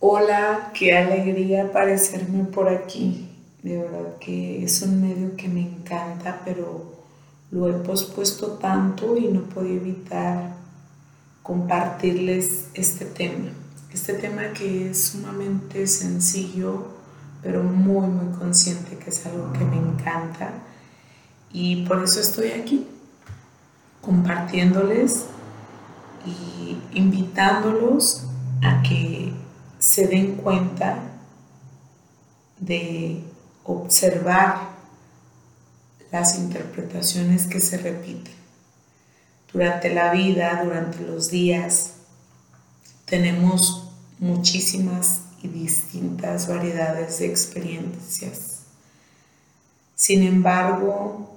Hola, qué alegría aparecerme por aquí. De verdad que es un medio que me encanta, pero lo he pospuesto tanto y no podía evitar compartirles este tema. Este tema que es sumamente sencillo, pero muy, muy consciente que es algo que me encanta. Y por eso estoy aquí, compartiéndoles y invitándolos a que se den cuenta de observar las interpretaciones que se repiten. Durante la vida, durante los días, tenemos muchísimas y distintas variedades de experiencias. Sin embargo,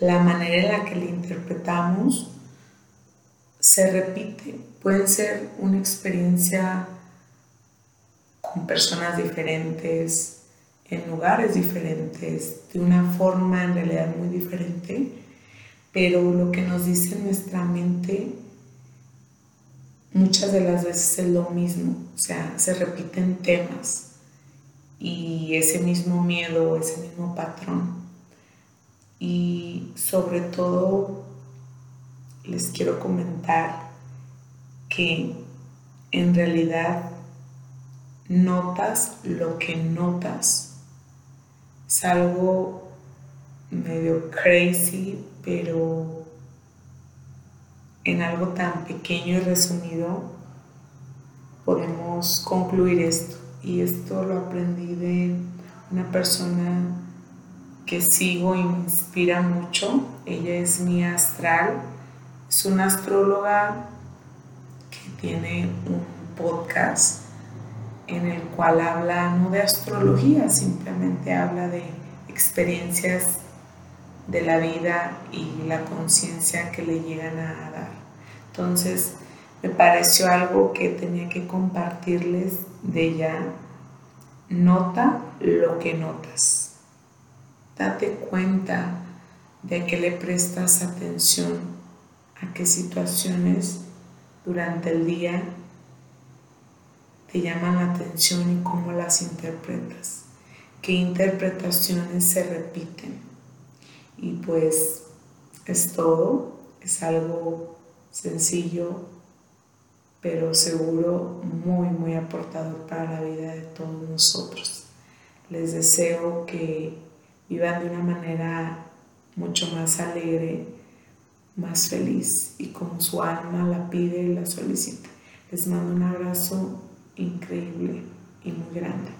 la manera en la que la interpretamos se repite. Puede ser una experiencia con personas diferentes, en lugares diferentes, de una forma en realidad muy diferente, pero lo que nos dice nuestra mente muchas de las veces es lo mismo, o sea, se repiten temas y ese mismo miedo, ese mismo patrón. Y sobre todo les quiero comentar que en realidad notas lo que notas. Es algo medio crazy, pero en algo tan pequeño y resumido podemos concluir esto. Y esto lo aprendí de una persona que sigo y me inspira mucho. Ella es mi astral. Es una astróloga que tiene un podcast en el cual habla no de astrología, simplemente habla de experiencias de la vida y la conciencia que le llegan a dar. Entonces, me pareció algo que tenía que compartirles de ella. Nota lo que notas. Date cuenta de que le prestas atención, a qué situaciones durante el día te llaman la atención y cómo las interpretas, qué interpretaciones se repiten. Y pues es todo, es algo sencillo, pero seguro muy, muy aportador para la vida de todos nosotros. Les deseo que vivan de una manera mucho más alegre, más feliz y como su alma la pide y la solicita. Les mando un abrazo increíble y muy grande.